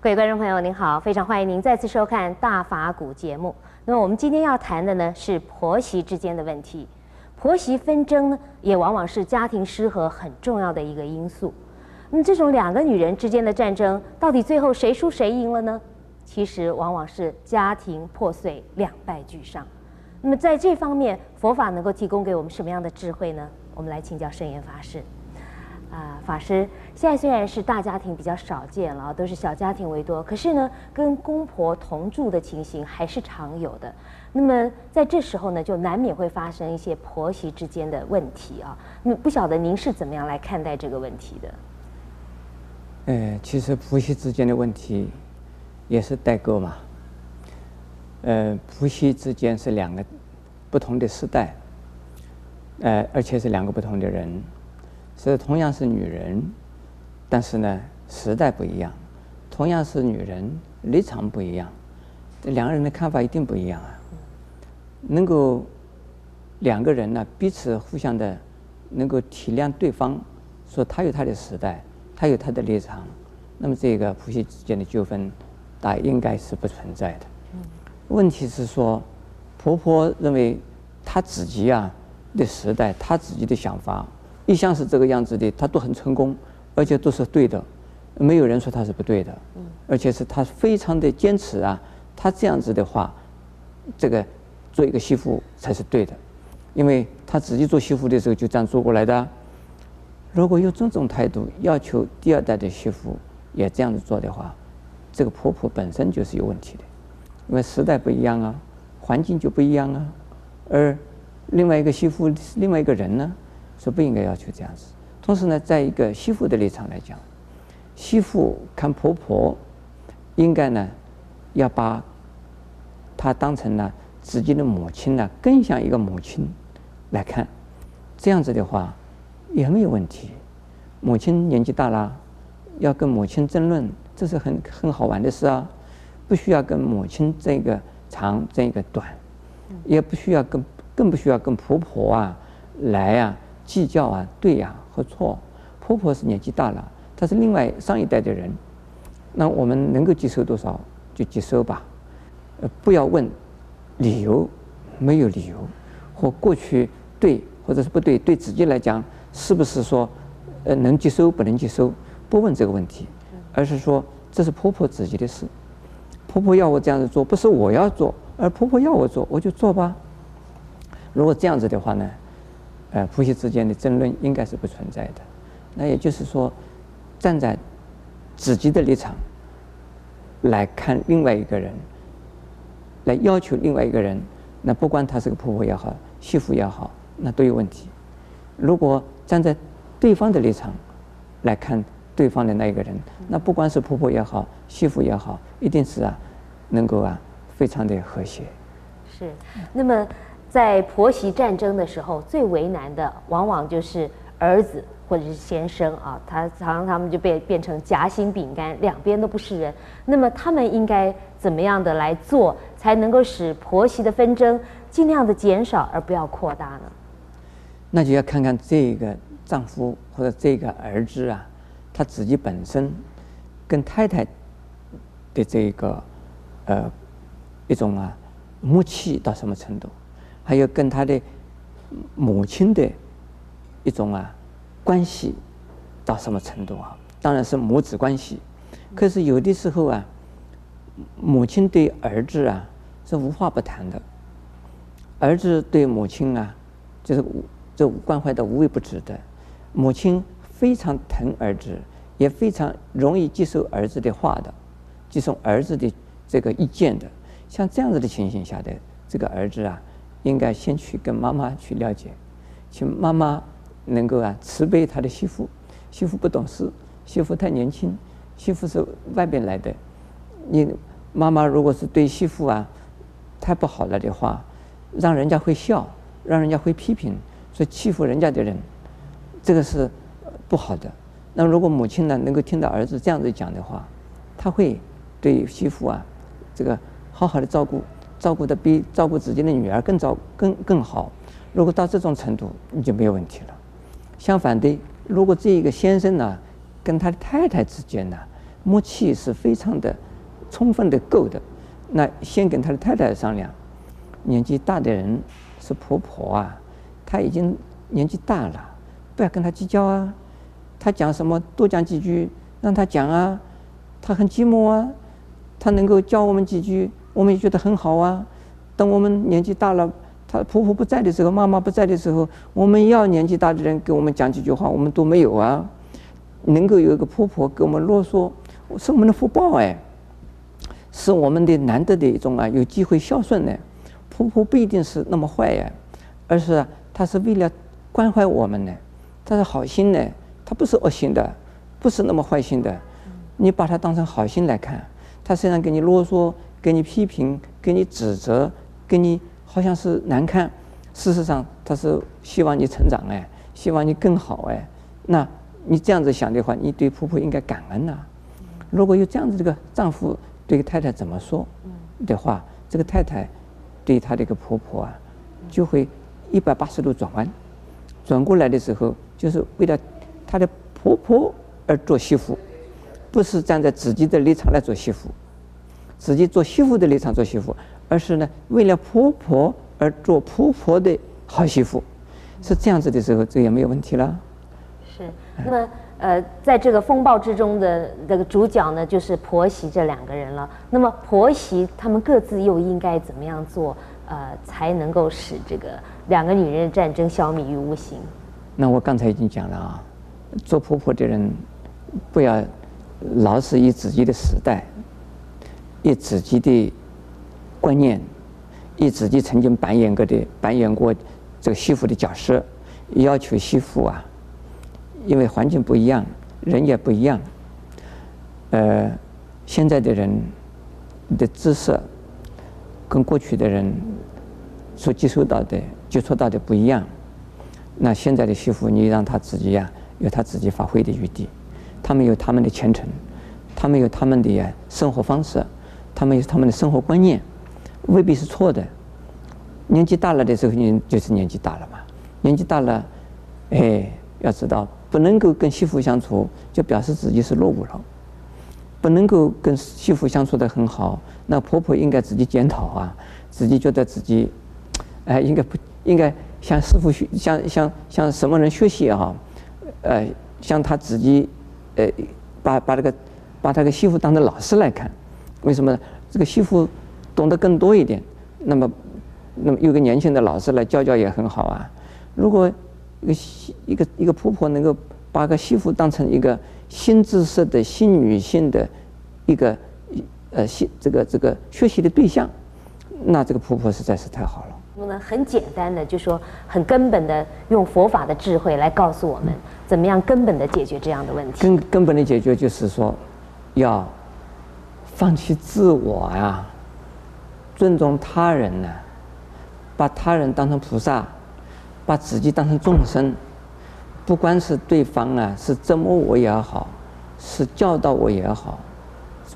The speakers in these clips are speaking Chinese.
各位观众朋友，您好，非常欢迎您再次收看《大法古》节目。那么我们今天要谈的呢是婆媳之间的问题，婆媳纷争呢也往往是家庭失和很重要的一个因素。那么这种两个女人之间的战争，到底最后谁输谁赢了呢？其实往往是家庭破碎，两败俱伤。那么在这方面，佛法能够提供给我们什么样的智慧呢？我们来请教圣严法师。啊，法师，现在虽然是大家庭比较少见了，都是小家庭为多，可是呢，跟公婆同住的情形还是常有的。那么在这时候呢，就难免会发生一些婆媳之间的问题啊。那不晓得您是怎么样来看待这个问题的？呃，其实婆媳之间的问题也是代沟嘛。呃，婆媳之间是两个不同的时代，呃，而且是两个不同的人。是同样是女人，但是呢，时代不一样；同样是女人，立场不一样，这两个人的看法一定不一样啊。能够两个人呢，彼此互相的能够体谅对方，说他有他的时代，他有他的立场，那么这个夫妻之间的纠纷，大应该是不存在的。问题是说，婆婆认为她自己啊的时代，她自己的想法。一向是这个样子的，他都很成功，而且都是对的，没有人说他是不对的，而且是他非常的坚持啊，他这样子的话，这个做一个媳妇才是对的，因为他自己做媳妇的时候就这样做过来的。如果用这种态度要求第二代的媳妇也这样子做的话，这个婆婆本身就是有问题的，因为时代不一样啊，环境就不一样啊，而另外一个媳妇另外一个人呢？是不应该要求这样子。同时呢，在一个媳妇的立场来讲，媳妇看婆婆，应该呢，要把她当成呢自己的母亲呢，更像一个母亲来看。这样子的话也没有问题。母亲年纪大了，要跟母亲争论，这是很很好玩的事啊。不需要跟母亲争一个长，争一个短，也不需要跟，更不需要跟婆婆啊来啊。计较啊，对呀、和错，婆婆是年纪大了，她是另外上一代的人，那我们能够接受多少就接受吧，呃，不要问理由，没有理由，或过去对或者是不对，对自己来讲是不是说呃能接收不能接收，不问这个问题，而是说这是婆婆自己的事，婆婆要我这样子做，不是我要做，而婆婆要我做，我就做吧。如果这样子的话呢？呃，夫妻之间的争论应该是不存在的。那也就是说，站在自己的立场来看另外一个人，来要求另外一个人，那不管他是个婆婆也好，媳妇也好，那都有问题。如果站在对方的立场来看对方的那一个人，那不管是婆婆也好，媳妇也好，一定是啊，能够啊，非常的和谐。是，那么。在婆媳战争的时候，最为难的往往就是儿子或者是先生啊，他常常他们就变变成夹心饼干，两边都不是人。那么他们应该怎么样的来做，才能够使婆媳的纷争尽量的减少，而不要扩大呢？那就要看看这个丈夫或者这个儿子啊，他自己本身跟太太的这个呃一种啊默契到什么程度。还有跟他的母亲的一种啊关系到什么程度啊？当然是母子关系。可是有的时候啊，母亲对儿子啊是无话不谈的，儿子对母亲啊就是这关怀的无微不至的。母亲非常疼儿子，也非常容易接受儿子的话的，接受儿子的这个意见的。像这样子的情形下的这个儿子啊。应该先去跟妈妈去了解，请妈妈能够啊慈悲他的媳妇，媳妇不懂事，媳妇太年轻，媳妇是外边来的，你妈妈如果是对媳妇啊太不好了的话，让人家会笑，让人家会批评，说欺负人家的人，这个是不好的。那如果母亲呢能够听到儿子这样子讲的话，他会对媳妇啊这个好好的照顾。照顾的比照顾自己的女儿更早更更好，如果到这种程度，你就没有问题了。相反的，如果这一个先生呢，跟他的太太之间呢，默契是非常的充分的够的。那先跟他的太太商量，年纪大的人是婆婆啊，她已经年纪大了，不要跟她计较啊。她讲什么多讲几句，让她讲啊。她很寂寞啊，她能够教我们几句，我们也觉得很好啊。等我们年纪大了，她婆婆不在的时候，妈妈不在的时候，我们要年纪大的人给我们讲几句话，我们都没有啊。能够有一个婆婆给我们啰嗦，是我们的福报哎。是我们的难得的一种啊，有机会孝顺呢。婆婆不一定是那么坏呀，而是，她是为了关怀我们呢，她是好心呢，她不是恶心的，不是那么坏心的。你把她当成好心来看，她虽然给你啰嗦、给你批评、给你指责、给你好像是难看，事实上他是希望你成长哎，希望你更好哎。那你这样子想的话，你对婆婆应该感恩呐。如果有这样子这个丈夫。对太太怎么说的话，这个太太对她的一个婆婆啊，就会一百八十度转弯，转过来的时候，就是为了她的婆婆而做媳妇，不是站在自己的立场来做媳妇，自己做媳妇的立场做媳妇，而是呢为了婆婆而做婆婆的好媳妇，是这样子的时候，这也没有问题了。是，那么。呃，在这个风暴之中的这个主角呢，就是婆媳这两个人了。那么婆媳他们各自又应该怎么样做，呃，才能够使这个两个女人的战争消弭于无形？那我刚才已经讲了啊，做婆婆的人不要老是以自己的时代、以自己的观念、以自己曾经扮演过的扮演过这个媳妇的角色，要求媳妇啊。因为环境不一样，人也不一样。呃，现在的人的知识跟过去的人所接受到的、接触到的不一样。那现在的媳妇，你让她自己呀，有她自己发挥的余地。他们有他们的前程，他们有他们的生活方式，他们有他们的生活观念，未必是错的。年纪大了的时候，你就是年纪大了嘛。年纪大了，哎，要知道。不能够跟媳妇相处，就表示自己是落伍了。不能够跟媳妇相处的很好，那婆婆应该自己检讨啊，自己觉得自己，哎，应该不应该向师傅学，向向向什么人学习啊？呃，向他自己，呃，把把这个把他个媳妇当成老师来看。为什么呢？这个媳妇懂得更多一点，那么那么有个年轻的老师来教教也很好啊。如果一个媳一个一个婆婆能够把个媳妇当成一个新知识的新女性的一个呃新这个这个学习的对象，那这个婆婆实在是太好了。那么很简单的，就说很根本的用佛法的智慧来告诉我们，怎么样根本的解决这样的问题。根根本的解决就是说，要放弃自我呀、啊，尊重他人呢、啊，把他人当成菩萨。把自己当成众生，不管是对方啊，是折磨我也好，是教导我也好，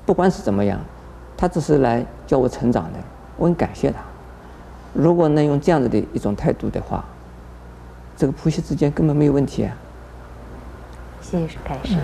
不管是怎么样，他只是来教我成长的，我很感谢他。如果能用这样子的一种态度的话，这个婆媳之间根本没有问题啊。谢谢开示。